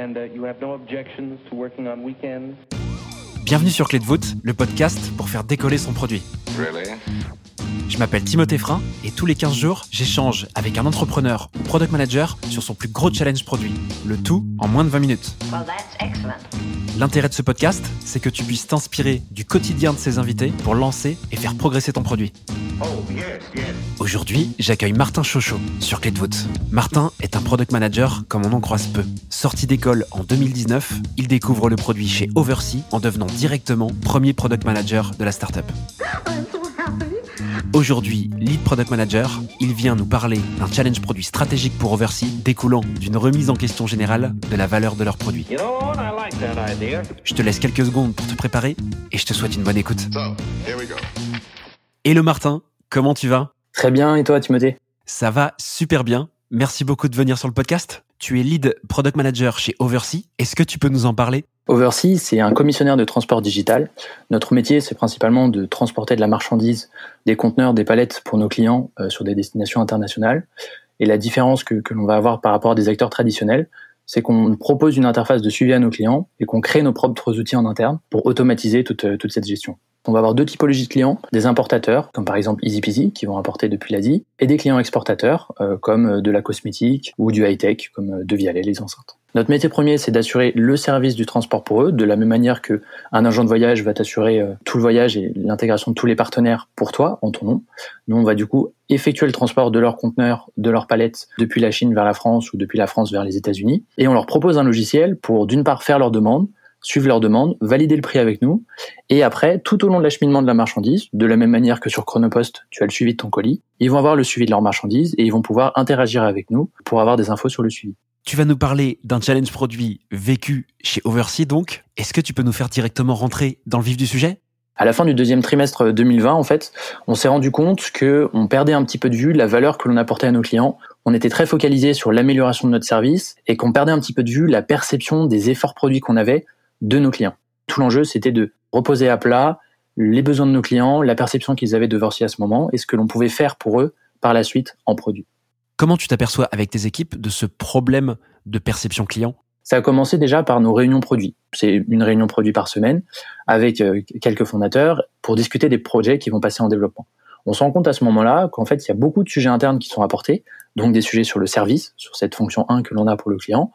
And you have no objections to working on weekends? Bienvenue sur Clé de voûte, le podcast pour faire décoller son produit. Really? Je m'appelle Timothée Frein et tous les 15 jours, j'échange avec un entrepreneur ou product manager sur son plus gros challenge produit. Le tout en moins de 20 minutes. Well, that's excellent. L'intérêt de ce podcast, c'est que tu puisses t'inspirer du quotidien de ses invités pour lancer et faire progresser ton produit. Oh, yes, yes. Aujourd'hui, j'accueille Martin Chochot sur Clé de voûte. Martin est un product manager comme on en croise peu. Sorti d'école en 2019, il découvre le produit chez Oversea en devenant directement premier product manager de la startup. Aujourd'hui, lead product manager, il vient nous parler d'un challenge produit stratégique pour Oversea découlant d'une remise en question générale de la valeur de leurs produits. You know what? I like that idea. Je te laisse quelques secondes pour te préparer et je te souhaite une bonne écoute. So, here we go. Hello Martin, comment tu vas? Très bien, et toi, Timothée? Ça va super bien. Merci beaucoup de venir sur le podcast. Tu es lead product manager chez Oversea. Est-ce que tu peux nous en parler? Oversea, c'est un commissionnaire de transport digital. Notre métier, c'est principalement de transporter de la marchandise, des conteneurs, des palettes pour nos clients euh, sur des destinations internationales. Et la différence que, que l'on va avoir par rapport à des acteurs traditionnels, c'est qu'on propose une interface de suivi à nos clients et qu'on crée nos propres outils en interne pour automatiser toute, euh, toute cette gestion. On va avoir deux typologies de clients, des importateurs, comme par exemple EasyPeasy, qui vont importer depuis l'Asie, et des clients exportateurs, euh, comme euh, de la cosmétique ou du high-tech, comme De Vialet, les enceintes. Notre métier premier, c'est d'assurer le service du transport pour eux, de la même manière que un agent de voyage va t'assurer euh, tout le voyage et l'intégration de tous les partenaires pour toi, en ton nom. Nous, on va du coup effectuer le transport de leurs conteneurs, de leurs palettes, depuis la Chine vers la France ou depuis la France vers les États-Unis. Et on leur propose un logiciel pour, d'une part, faire leurs demandes, suivre leurs demandes, valider le prix avec nous, et après, tout au long de l'acheminement de la marchandise, de la même manière que sur Chronopost, tu as le suivi de ton colis, ils vont avoir le suivi de leur marchandise et ils vont pouvoir interagir avec nous pour avoir des infos sur le suivi. Tu vas nous parler d'un challenge produit vécu chez Oversea donc. Est-ce que tu peux nous faire directement rentrer dans le vif du sujet? À la fin du deuxième trimestre 2020, en fait, on s'est rendu compte que on perdait un petit peu de vue la valeur que l'on apportait à nos clients. On était très focalisé sur l'amélioration de notre service et qu'on perdait un petit peu de vue la perception des efforts produits qu'on avait de nos clients. Tout l'enjeu, c'était de reposer à plat les besoins de nos clients, la perception qu'ils avaient de à ce moment et ce que l'on pouvait faire pour eux par la suite en produit. Comment tu t'aperçois avec tes équipes de ce problème de perception client? Ça a commencé déjà par nos réunions produits. C'est une réunion produit par semaine avec euh, quelques fondateurs pour discuter des projets qui vont passer en développement. On se rend compte à ce moment-là qu'en fait, il y a beaucoup de sujets internes qui sont apportés, donc des sujets sur le service, sur cette fonction 1 que l'on a pour le client,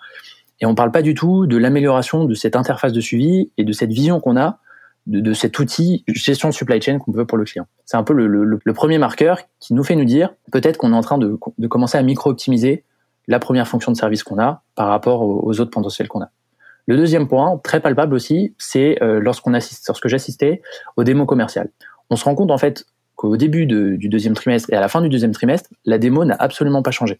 et on ne parle pas du tout de l'amélioration de cette interface de suivi et de cette vision qu'on a de, cet outil gestion de supply chain qu'on veut pour le client. C'est un peu le, premier marqueur qui nous fait nous dire peut-être qu'on est en train de, commencer à micro-optimiser la première fonction de service qu'on a par rapport aux, autres potentiels qu'on a. Le deuxième point, très palpable aussi, c'est euh, lorsqu'on assiste, lorsque j'assistais aux démos commerciales. On se rend compte en fait qu'au début du deuxième trimestre et à la fin du deuxième trimestre, la démo n'a absolument pas changé.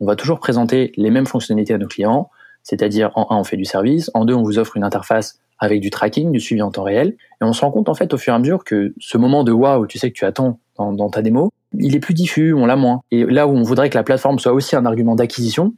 On va toujours présenter les mêmes fonctionnalités à nos clients, c'est-à-dire en un, on fait du service, en deux, on vous offre une interface avec du tracking, du suivi en temps réel, et on se rend compte en fait au fur et à mesure que ce moment de waouh, tu sais que tu attends dans, dans ta démo, il est plus diffus, on l'a moins. Et là où on voudrait que la plateforme soit aussi un argument d'acquisition,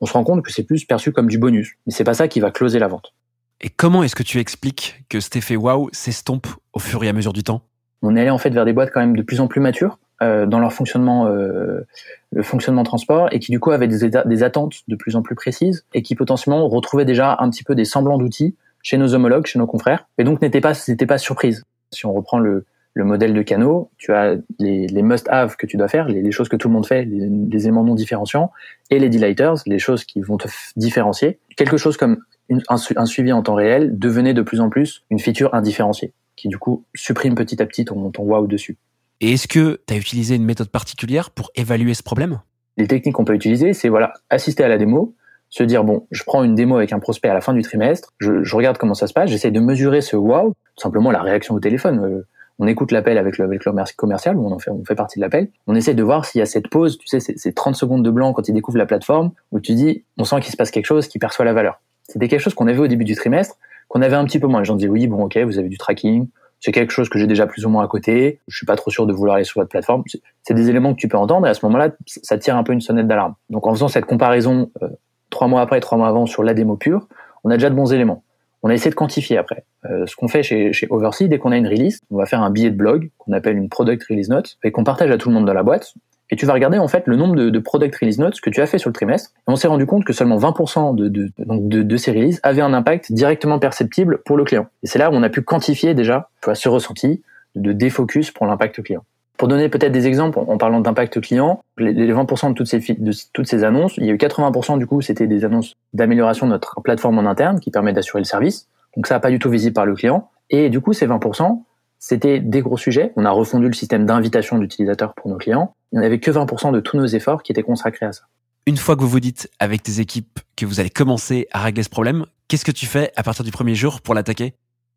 on se rend compte que c'est plus perçu comme du bonus. Mais c'est pas ça qui va closer la vente. Et comment est-ce que tu expliques que cet effet waouh s'estompe au fur et à mesure du temps? On est allé en fait vers des boîtes quand même de plus en plus matures euh, dans leur fonctionnement, euh, le fonctionnement transport, et qui du coup avaient des, des attentes de plus en plus précises et qui potentiellement retrouvaient déjà un petit peu des semblants d'outils chez nos homologues, chez nos confrères, et donc n'était pas, n'était pas surprise. Si on reprend le, le modèle de canot, tu as les, les must-have que tu dois faire, les, les, choses que tout le monde fait, les, les, éléments non différenciants, et les delighters, les choses qui vont te différencier. Quelque chose comme une, un, un, suivi en temps réel devenait de plus en plus une feature indifférenciée, qui du coup supprime petit à petit ton, ton wow dessus. Et est-ce que tu as utilisé une méthode particulière pour évaluer ce problème? Les techniques qu'on peut utiliser, c'est voilà, assister à la démo, se dire bon, je prends une démo avec un prospect à la fin du trimestre, je, regarde comment ça se passe, j'essaie de mesurer ce wow, tout simplement la réaction au téléphone. Euh, on écoute l'appel avec le, avec le commercial, on fait, on fait partie de l'appel. On essaie de voir s'il y a cette pause, tu sais, ces 30 secondes de blanc quand il découvre la plateforme, où tu dis, on sent qu'il se passe quelque chose, qui perçoit la valeur. C'était quelque chose qu'on avait au début du trimestre, qu'on avait un petit peu moins. Les gens disaient, oui, bon, ok, vous avez du tracking, c'est quelque chose que j'ai déjà plus ou moins à côté, je suis pas trop sûr de vouloir aller sur votre plateforme. C'est des éléments que tu peux entendre, et à ce moment-là, ça tire un peu une sonnette d'alarme. Donc en faisant cette comparaison, euh, trois mois après et trois mois avant sur la démo pure, on a déjà de bons éléments. On a essayé de quantifier après. Euh, ce qu'on fait chez, chez Oversea, dès qu'on a une release, on va faire un billet de blog qu'on appelle une product release note et qu'on partage à tout le monde dans la boîte. et tu vas regarder en fait le nombre de, product release notes que tu as fait sur le trimestre. Et on s'est rendu compte que seulement 20% de, ces releases avaient un impact directement perceptible pour le client. Et c'est là où on a pu quantifier déjà ce ressenti de défocus pour l'impact client. Pour donner peut-être des exemples, en parlant d'impact client, les 20% de toutes ces, de toutes ces annonces, il y a eu 80% du coup, c'était des annonces d'amélioration de notre plateforme en interne qui permet d'assurer le service. Donc ça n'a pas du tout visible par le client. Et du coup, ces 20%, c'était des gros sujets. On a refondu le système d'invitation d'utilisateurs pour nos clients. Il n'y avait que 20% de tous nos efforts qui étaient consacrés à ça. Une fois que vous vous dites avec tes équipes que vous allez commencer à régler ce problème, qu'est-ce que tu fais à partir du premier jour pour l'attaquer?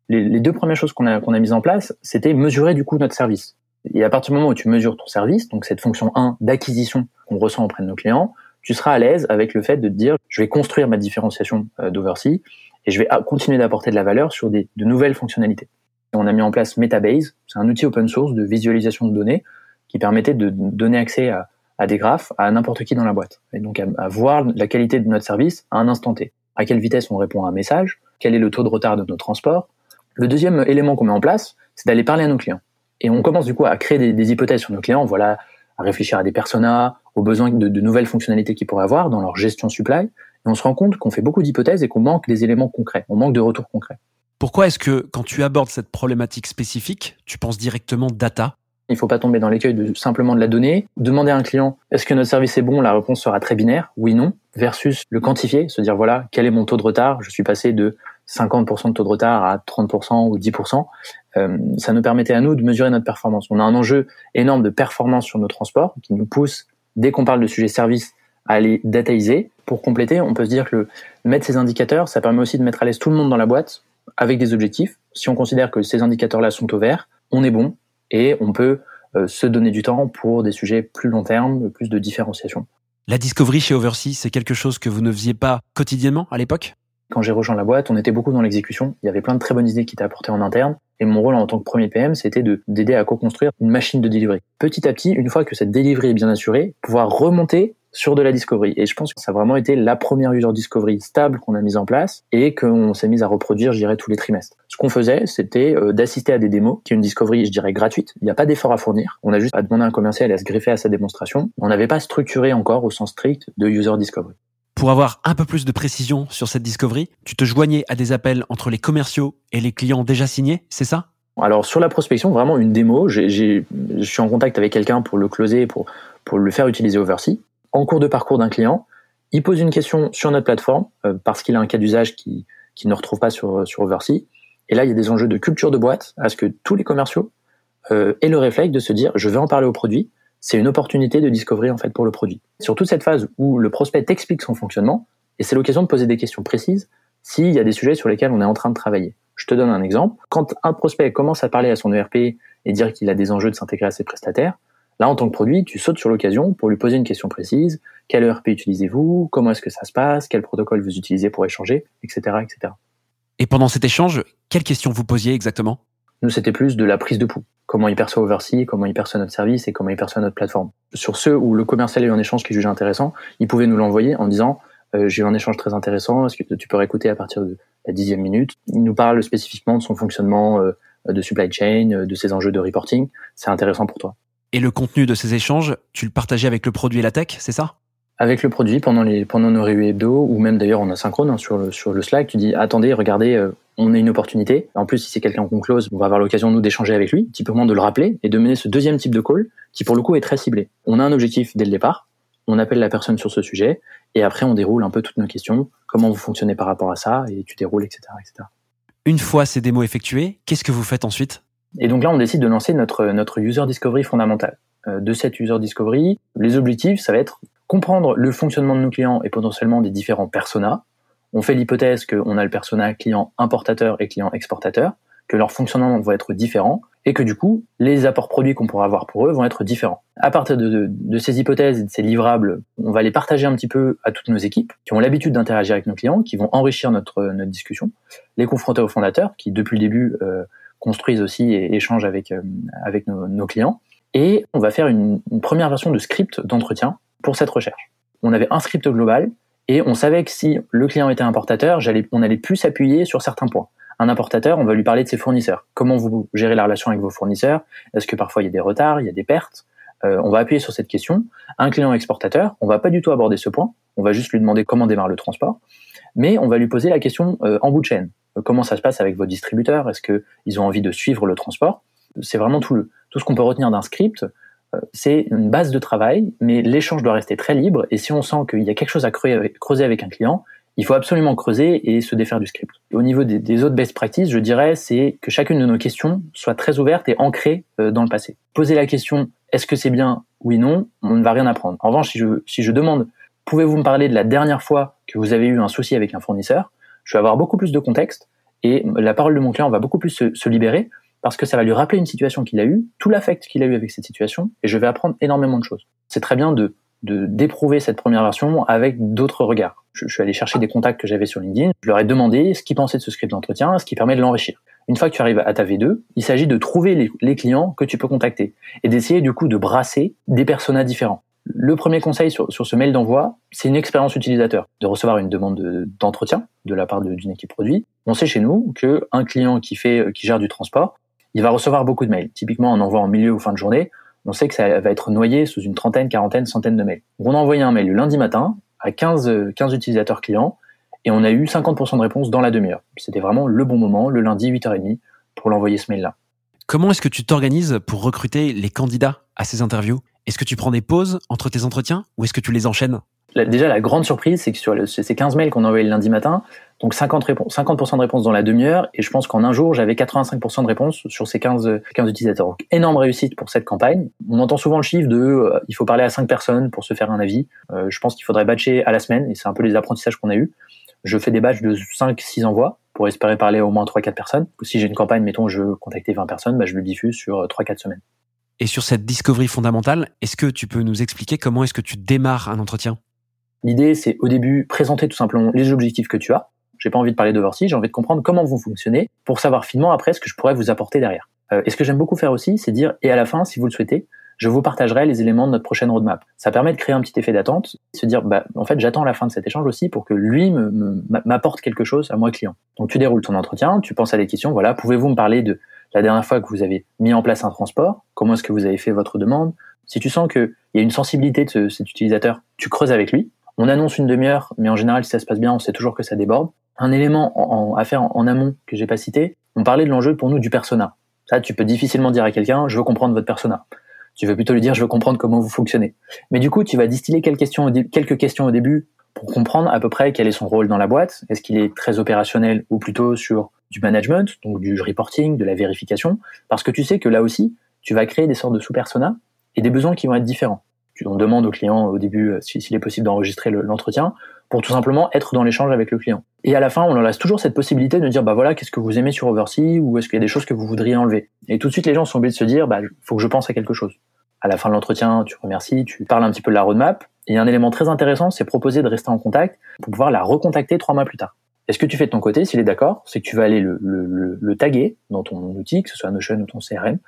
Les, les, deux premières choses qu'on a, qu'on a mises en place, c'était mesurer du coup notre service. Et à partir du moment où tu mesures ton service, donc cette fonction 1 d'acquisition qu'on ressent auprès de nos clients, tu seras à l'aise avec le fait de te dire, je vais construire ma différenciation euh, d'Oversea et je vais continuer d'apporter de la valeur sur des, de nouvelles fonctionnalités. On a mis en place Metabase, c'est un outil open source de visualisation de données qui permettait de donner accès à, des graphes à n'importe qui dans la boîte. Et donc à, voir la qualité de notre service à un instant T. À quelle vitesse on répond à un message, quel est le taux de retard de nos transports? Le deuxième élément qu'on met en place, c'est d'aller parler à nos clients. Et on commence du coup à créer des, des, hypothèses sur nos clients, voilà, à réfléchir à des personas, aux besoins de, de nouvelles fonctionnalités qu'ils pourraient avoir dans leur gestion supply. Et on se rend compte qu'on fait beaucoup d'hypothèses et qu'on manque des éléments concrets, on manque de retours concrets. Pourquoi est-ce que quand tu abordes cette problématique spécifique, tu penses directement data? Il ne faut pas tomber dans l'écueil de simplement de la donnée. Demander à un client est-ce que notre service est bon? La réponse sera très binaire, oui, non, versus le quantifier, se dire voilà, quel est mon taux de retard? Je suis passé de 50% de taux de retard à 30% ou 10%. Euh, ça nous permettait à nous de mesurer notre performance. On a un enjeu énorme de performance sur nos transports qui nous pousse, dès qu'on parle de sujet service, à les dataiser. Pour compléter, on peut se dire que mettre ces indicateurs, ça permet aussi de mettre à l'aise tout le monde dans la boîte avec des objectifs. Si on considère que ces indicateurs-là sont au vert, on est bon et on peut euh, se donner du temps pour des sujets plus long terme, plus de différenciation. La discovery chez Oversea, c'est quelque chose que vous ne faisiez pas quotidiennement à l'époque? Quand j'ai rejoint la boîte, on était beaucoup dans l'exécution. Il y avait plein de très bonnes idées qui étaient apportées en interne. Et mon rôle en tant que premier PM, c'était d'aider à co-construire une machine de delivery. Petit à petit, une fois que cette delivery est bien assurée, pouvoir remonter sur de la discovery. Et je pense que ça a vraiment été la première user discovery stable qu'on a mise en place et qu'on s'est mis à reproduire, je dirais, tous les trimestres. Ce qu'on faisait, c'était euh, d'assister à des démos, qui est une discovery, je dirais, gratuite. Il n'y a pas d'effort à fournir. On a juste à demander à un commercial à se greffer à sa démonstration. On n'avait pas structuré encore au sens strict de user discovery. Pour avoir un peu plus de précision sur cette discovery, tu te joignais à des appels entre les commerciaux et les clients déjà signés, c'est ça? Alors sur la prospection, vraiment une démo, je suis en contact avec quelqu'un pour le closer, pour, le faire utiliser Oversea en cours de parcours d'un client, il pose une question sur notre plateforme euh, parce qu'il a un cas d'usage qui, qui ne retrouve pas sur, sur Oversea. Et là, il y a des enjeux de culture de boîte à ce que tous les commerciaux euh, aient le réflexe de se dire je vais en parler au produit. C'est une opportunité de discovery en fait pour le produit. Sur toute cette phase où le prospect explique son fonctionnement, et c'est l'occasion de poser des questions précises s'il y a des sujets sur lesquels on est en train de travailler. Je te donne un exemple. Quand un prospect commence à parler à son ERP et dire qu'il a des enjeux de s'intégrer à ses prestataires, Là, en tant que produit, tu sautes sur l'occasion pour lui poser une question précise. Quel ERP utilisez-vous? Comment est-ce que ça se passe? Quel protocole vous utilisez pour échanger? Etc. etc. Et pendant cet échange, quelles questions vous posiez exactement? Nous, c'était plus de la prise de pouls. Comment il perçoit Oversea, comment il perçoit notre service et comment il perçoit notre plateforme. Sur ceux où le commercial a eu un échange qu'il jugeait intéressant, il pouvait nous l'envoyer en disant euh, j'ai eu un échange très intéressant, est-ce que tu peux réécouter à partir de la dixième minute? Il nous parle spécifiquement de son fonctionnement euh, de supply chain, euh, de ses enjeux de reporting. C'est intéressant pour toi. Et le contenu de ces échanges, tu le partageais avec le produit et la tech, c'est ça? Avec le produit pendant les pendant nos réunions hebdo ou même d'ailleurs on a synchrone hein, sur le sur le Slack. Tu dis attendez, regardez, euh, on a une opportunité. En plus, si c'est quelqu'un qu'on close, on va avoir l'occasion nous d'échanger avec lui, typiquement de le rappeler et de mener ce deuxième type de call qui pour le coup est très ciblé. On a un objectif dès le départ. On appelle la personne sur ce sujet et après on déroule un peu toutes nos questions. Comment vous fonctionnez par rapport à ça et tu déroules, etc., etc. Une fois ces démos effectuées, qu'est-ce que vous faites ensuite? Et donc là, on décide de lancer notre, notre user discovery fondamental. Euh, de cette user discovery, les objectifs, ça va être comprendre le fonctionnement de nos clients et potentiellement des différents personas. On fait l'hypothèse qu'on a le persona client importateur et client exportateur, que leur fonctionnement va être différent et que du coup, les apports produits qu'on pourra avoir pour eux vont être différents. À partir de, ces hypothèses et de ces livrables, on va les partager un petit peu à toutes nos équipes qui ont l'habitude d'interagir avec nos clients, qui vont enrichir notre, notre discussion, les confronter aux fondateurs qui, depuis le début, euh, construisent aussi et échangent avec, euh, avec nos, clients. Et on va faire une première version de script d'entretien pour cette recherche. On avait un script global et on savait que si le client était importateur, on allait plus s'appuyer sur certains points. Un importateur, on va lui parler de ses fournisseurs. Comment vous gérez la relation avec vos fournisseurs? Est-ce que parfois il y a des retards, il y a des pertes? Euh, on va appuyer sur cette question. Un client exportateur, on va pas du tout aborder ce point. On va juste lui demander comment démarre le transport, mais on va lui poser la question euh, en bout de chaîne. Euh, comment ça se passe avec vos distributeurs? Est-ce qu'ils ont envie de suivre le transport? C'est vraiment tout le tout ce qu'on peut retenir d'un script. C'est une base de travail, mais l'échange doit rester très libre. Et si on sent qu'il y a quelque chose à creuser avec un client, il faut absolument creuser et se défaire du script. Au niveau des, autres best practices, je dirais, c'est que chacune de nos questions soit très ouverte et ancrée dans le passé. Poser la question est-ce que c'est bien? Oui, non, on ne va rien apprendre. En revanche, si je demande, pouvez-vous me parler de la dernière fois que vous avez eu un souci avec un fournisseur? Je vais avoir beaucoup plus de contexte et la parole de mon client va beaucoup plus se, libérer parce que ça va lui rappeler une situation qu'il a eue, tout l'affect qu'il a eu avec cette situation, et je vais apprendre énormément de choses. C'est très bien de de d'éprouver cette première version avec d'autres regards. Je, suis allé chercher des contacts que j'avais sur LinkedIn, je leur ai demandé ce qu'ils pensaient de ce script d'entretien, ce qui permet de l'enrichir. Une fois que tu arrives à ta V2, il s'agit de trouver les, clients que tu peux contacter et d'essayer du coup de brasser des personas différents. Le premier conseil sur, ce mail d'envoi, c'est une expérience utilisateur, de recevoir une demande d'entretien de, la part d'une équipe produit. On sait chez nous que un client qui fait, qui gère du transport, il va recevoir beaucoup de mails. Typiquement, on envoie en milieu ou fin de journée, on sait que ça va être noyé sous une trentaine, quarantaine, centaine de mails. On a envoyé un mail le lundi matin à 15, 15 utilisateurs clients et on a eu 50% de réponses dans la demi-heure. C'était vraiment le bon moment, le lundi 8h30, pour l'envoyer ce mail-là. Comment est-ce que tu t'organises pour recruter les candidats à ces interviews? Est-ce que tu prends des pauses entre tes entretiens ou est-ce que tu les enchaînes? Déjà, la grande surprise, c'est que sur ces 15 mails qu'on a envoyés le lundi matin, donc 50, 50% de réponses dans la demi-heure, et je pense qu'en un jour, j'avais 85% de réponses sur ces 15, 15 utilisateurs. Donc, énorme réussite pour cette campagne. On entend souvent le chiffre de euh, il faut parler à 5 personnes pour se faire un avis. Euh, je pense qu'il faudrait batcher à la semaine, et c'est un peu les apprentissages qu'on a eus je fais des batchs de 5-6 envois pour espérer parler à au moins 3-4 personnes. Si j'ai une campagne, mettons, je veux contacter 20 personnes, bah, je le diffuse sur 3-4 semaines. Et sur cette discovery fondamentale, est-ce que tu peux nous expliquer comment est-ce que tu démarres un entretien? L'idée, c'est au début présenter tout simplement les objectifs que tu as. J'ai pas envie de parler d'overseas, j'ai envie de comprendre comment vous fonctionnez pour savoir finement après ce que je pourrais vous apporter derrière. Euh, et ce que j'aime beaucoup faire aussi, c'est dire, et à la fin, si vous le souhaitez, je vous partagerai les éléments de notre prochaine roadmap. Ça permet de créer un petit effet d'attente, se dire, bah, en fait, j'attends la fin de cet échange aussi pour que lui m'apporte quelque chose à moi client. Donc, tu déroules ton entretien, tu penses à des questions, voilà, pouvez-vous me parler de la dernière fois que vous avez mis en place un transport? Comment est-ce que vous avez fait votre demande? Si tu sens qu'il y a une sensibilité de cet utilisateur, tu creuses avec lui. On annonce une demi-heure, mais en général, si ça se passe bien, on sait toujours que ça déborde. Un élément à faire en, amont que j'ai pas cité, on parlait de l'enjeu pour nous du persona. Ça, tu peux difficilement dire à quelqu'un, je veux comprendre votre persona. Tu veux plutôt lui dire, je veux comprendre comment vous fonctionnez. Mais du coup, tu vas distiller quelques questions, au quelques questions au début pour comprendre à peu près quel est son rôle dans la boîte. Est-ce qu'il est très opérationnel ou plutôt sur du management, donc du reporting, de la vérification? Parce que tu sais que là aussi, tu vas créer des sortes de sous-personas et des besoins qui vont être différents. Tu en demandes au client au début euh, s'il est possible d'enregistrer l'entretien pour tout simplement être dans l'échange avec le client. Et à la fin, on leur laisse toujours cette possibilité de dire, bah voilà, qu'est-ce que vous aimez sur Oversea ou est-ce qu'il y a des choses que vous voudriez enlever? Et tout de suite, les gens sont obligés de se dire, bah, faut que je pense à quelque chose. À la fin de l'entretien, tu remercies, tu parles un petit peu de la roadmap. Et un élément très intéressant, c'est proposer de rester en contact pour pouvoir la recontacter trois mois plus tard. est ce que tu fais de ton côté, s'il est d'accord, c'est que tu vas aller le, le, le, taguer dans ton outil, que ce soit Notion ou ton CRM,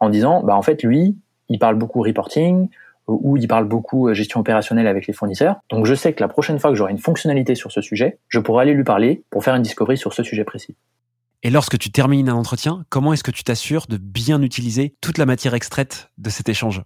en disant, bah en fait, lui, il parle beaucoup reporting, où il parle beaucoup euh, gestion opérationnelle avec les fournisseurs. Donc je sais que la prochaine fois que j'aurai une fonctionnalité sur ce sujet, je pourrai aller lui parler pour faire une discovery sur ce sujet précis. Et lorsque tu termines un entretien, comment est-ce que tu t'assures de bien utiliser toute la matière extraite de cet échange?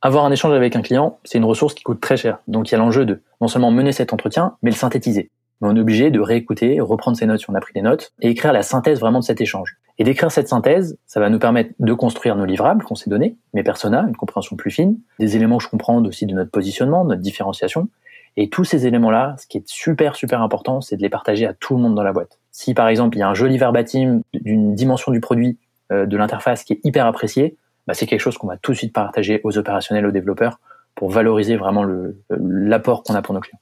Avoir un échange avec un client, c'est une ressource qui coûte très cher. Donc il y a l'enjeu de non seulement mener cet entretien, mais le synthétiser. On est obligé de réécouter, reprendre ses notes si on a pris des notes, et écrire la synthèse vraiment de cet échange. Et d'écrire cette synthèse, ça va nous permettre de construire nos livrables qu'on s'est donnés, mes personas, une compréhension plus fine, des éléments que je comprends aussi de notre positionnement, de notre différenciation. Et tous ces éléments-là, ce qui est super, super important, c'est de les partager à tout le monde dans la boîte. Si par exemple, il y a un joli verbatim d'une dimension du produit, euh, de l'interface qui est hyper apprécié, bah, c'est quelque chose qu'on va tout de suite partager aux opérationnels, aux développeurs, pour valoriser vraiment l'apport qu'on a pour nos clients.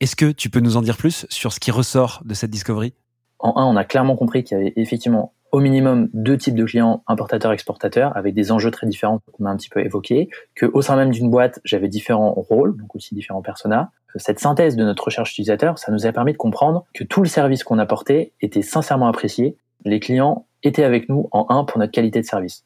Est-ce que tu peux nous en dire plus sur ce qui ressort de cette discovery? En un, on a clairement compris qu'il y avait effectivement au minimum deux types de clients, importateurs-exportateurs, avec des enjeux très différents qu'on a un petit peu évoqués, que au sein même d'une boîte, j'avais différents rôles, donc aussi différents personas. Cette synthèse de notre recherche utilisateur, ça nous a permis de comprendre que tout le service qu'on apportait était sincèrement apprécié. Les clients étaient avec nous en un pour notre qualité de service.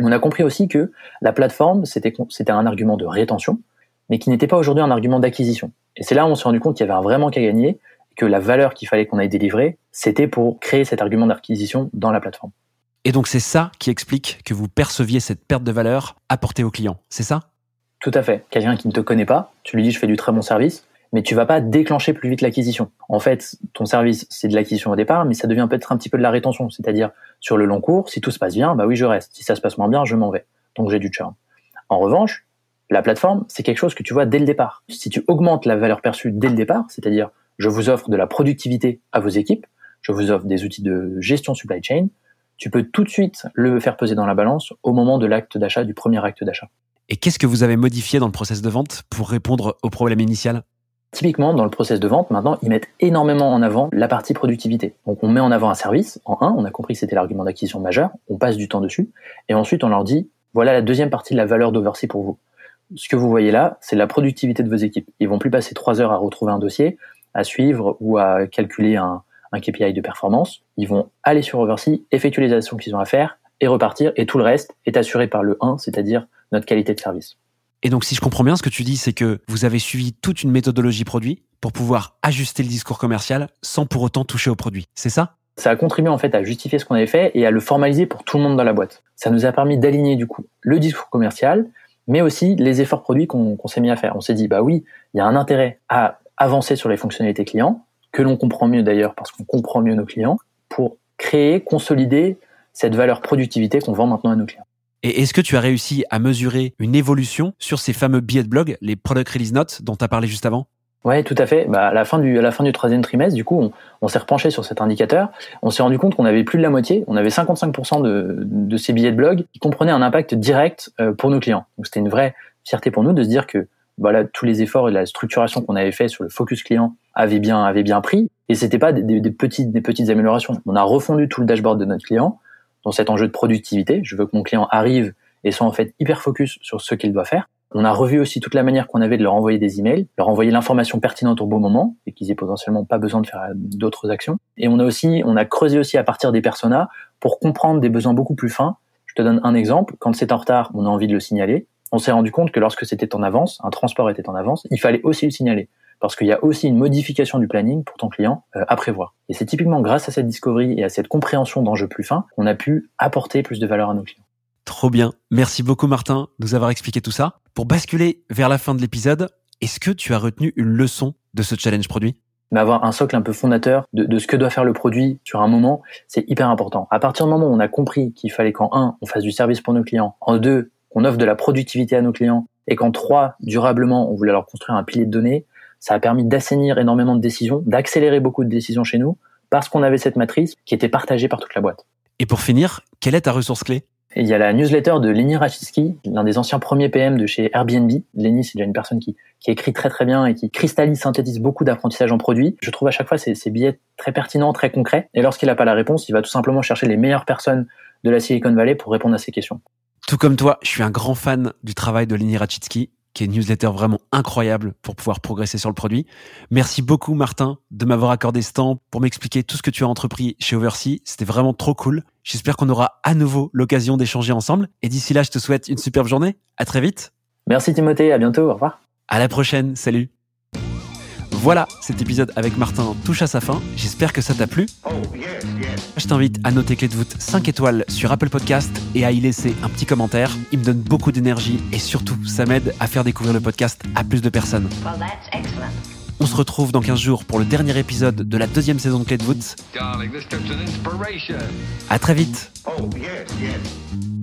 On a compris aussi que la plateforme, c'était un argument de rétention, mais qui n'était pas aujourd'hui un argument d'acquisition. Et c'est là où on s'est rendu compte qu'il y avait un vraiment qu'à gagner, que la valeur qu'il fallait qu'on aille délivrer, c'était pour créer cet argument d'acquisition dans la plateforme. Et donc c'est ça qui explique que vous perceviez cette perte de valeur apportée aux clients, c'est ça? Tout à fait. Quelqu'un qui ne te connaît pas, tu lui dis je fais du très bon service, mais tu vas pas déclencher plus vite l'acquisition. En fait, ton service, c'est de l'acquisition au départ, mais ça devient peut-être un petit peu de la rétention. C'est-à-dire, sur le long cours, si tout se passe bien, bah oui, je reste. Si ça se passe moins bien, je m'en vais. Donc j'ai du churn. En revanche, la plateforme, c'est quelque chose que tu vois dès le départ. Si tu augmentes la valeur perçue dès le départ, c'est-à-dire, je vous offre de la productivité à vos équipes, je vous offre des outils de gestion supply chain, tu peux tout de suite le faire peser dans la balance au moment de l'acte d'achat, du premier acte d'achat. Et qu'est-ce que vous avez modifié dans le process de vente pour répondre au problème initial? Typiquement, dans le process de vente, maintenant, ils mettent énormément en avant la partie productivité. Donc, on met en avant un service. En un, on a compris que c'était l'argument d'acquisition majeur. On passe du temps dessus. Et ensuite, on leur dit, voilà la deuxième partie de la valeur d'Oversea pour vous. Ce que vous voyez là, c'est la productivité de vos équipes. Ils vont plus passer trois heures à retrouver un dossier, à suivre ou à calculer un, un KPI de performance. Ils vont aller sur Oversea, effectuer les actions qu'ils ont à faire et repartir. Et tout le reste est assuré par le 1, c'est-à-dire notre qualité de service. Et donc, si je comprends bien, ce que tu dis, c'est que vous avez suivi toute une méthodologie produit pour pouvoir ajuster le discours commercial sans pour autant toucher au produit. C'est ça? Ça a contribué en fait à justifier ce qu'on avait fait et à le formaliser pour tout le monde dans la boîte. Ça nous a permis d'aligner du coup le discours commercial, mais aussi les efforts produits qu'on s'est mis à faire. On s'est dit, bah oui, il y a un intérêt à avancer sur les fonctionnalités clients, que l'on comprend mieux d'ailleurs parce qu'on comprend mieux nos clients, pour créer, consolider cette valeur productivité qu'on vend maintenant à nos clients. Et est-ce que tu as réussi à mesurer une évolution sur ces fameux billets de blog, les Product Release Notes dont tu as parlé juste avant? Ouais, tout à fait. Bah, à la fin du, à la fin du troisième trimestre, du coup, on, s'est repenché sur cet indicateur. On s'est rendu compte qu'on avait plus de la moitié. On avait 55% de, de ces billets de blog qui comprenaient un impact direct euh, pour nos clients. Donc, c'était une vraie fierté pour nous de se dire que voilà, tous les efforts et la structuration qu'on avait fait sur le focus client avaient bien, avaient bien pris. Et c'était pas des, des, des, petites, des petites améliorations. On a refondu tout le dashboard de notre client dans cet enjeu de productivité. Je veux que mon client arrive et soit en fait hyper focus sur ce qu'il doit faire. On a revu aussi toute la manière qu'on avait de leur envoyer des emails, leur envoyer l'information pertinente au bon moment et qu'ils aient potentiellement pas besoin de faire d'autres actions. Et on a aussi, on a creusé aussi à partir des personas pour comprendre des besoins beaucoup plus fins. Je te donne un exemple. Quand c'est en retard, on a envie de le signaler. On s'est rendu compte que lorsque c'était en avance, un transport était en avance, il fallait aussi le signaler parce qu'il y a aussi une modification du planning pour ton client euh, à prévoir. Et c'est typiquement grâce à cette discovery et à cette compréhension d'enjeux plus fins qu'on a pu apporter plus de valeur à nos clients. Trop bien. Merci beaucoup Martin de nous avoir expliqué tout ça. Pour basculer vers la fin de l'épisode, est-ce que tu as retenu une leçon de ce challenge produit? Mais avoir un socle un peu fondateur de, de, ce que doit faire le produit sur un moment, c'est hyper important. À partir du moment où on a compris qu'il fallait qu'en un, on fasse du service pour nos clients, en deux, qu'on offre de la productivité à nos clients, et qu'en trois, durablement, on voulait leur construire un pilier de données, ça a permis d'assainir énormément de décisions, d'accélérer beaucoup de décisions chez nous, parce qu'on avait cette matrice qui était partagée par toute la boîte. Et pour finir, quelle est ta ressource clé? Il y a la newsletter de Lenny Rachitsky, l'un des anciens premiers PM de chez Airbnb. Lenny, c'est déjà une personne qui, écrit très très bien et qui cristallise, synthétise beaucoup d'apprentissage en produit. Je trouve à chaque fois ces billets très pertinents, très concrets. Et lorsqu'il n'a pas la réponse, il va tout simplement chercher les meilleures personnes de la Silicon Valley pour répondre à ces questions. Tout comme toi, je suis un grand fan du travail de Lenny Rachitsky qui est une newsletter vraiment incroyable pour pouvoir progresser sur le produit. Merci beaucoup Martin de m'avoir accordé ce temps pour m'expliquer tout ce que tu as entrepris chez Oversea. C'était vraiment trop cool. J'espère qu'on aura à nouveau l'occasion d'échanger ensemble. Et d'ici là, je te souhaite une superbe journée. À très vite. Merci Timothée, à bientôt, au revoir. À la prochaine, salut. Voilà, cet épisode avec Martin touche à sa fin. J'espère que ça t'a plu. Oh, yes, yes. Je t'invite à noter Clé de voûte 5 étoiles sur Apple Podcast et à y laisser un petit commentaire. Il me donne beaucoup d'énergie et surtout, ça m'aide à faire découvrir le podcast à plus de personnes. Well, that's excellent. On se retrouve dans 15 jours pour le dernier épisode de la deuxième saison de Clé de voûte. Darling, this trip's an inspiration. À très vite. Oh, yes, yes.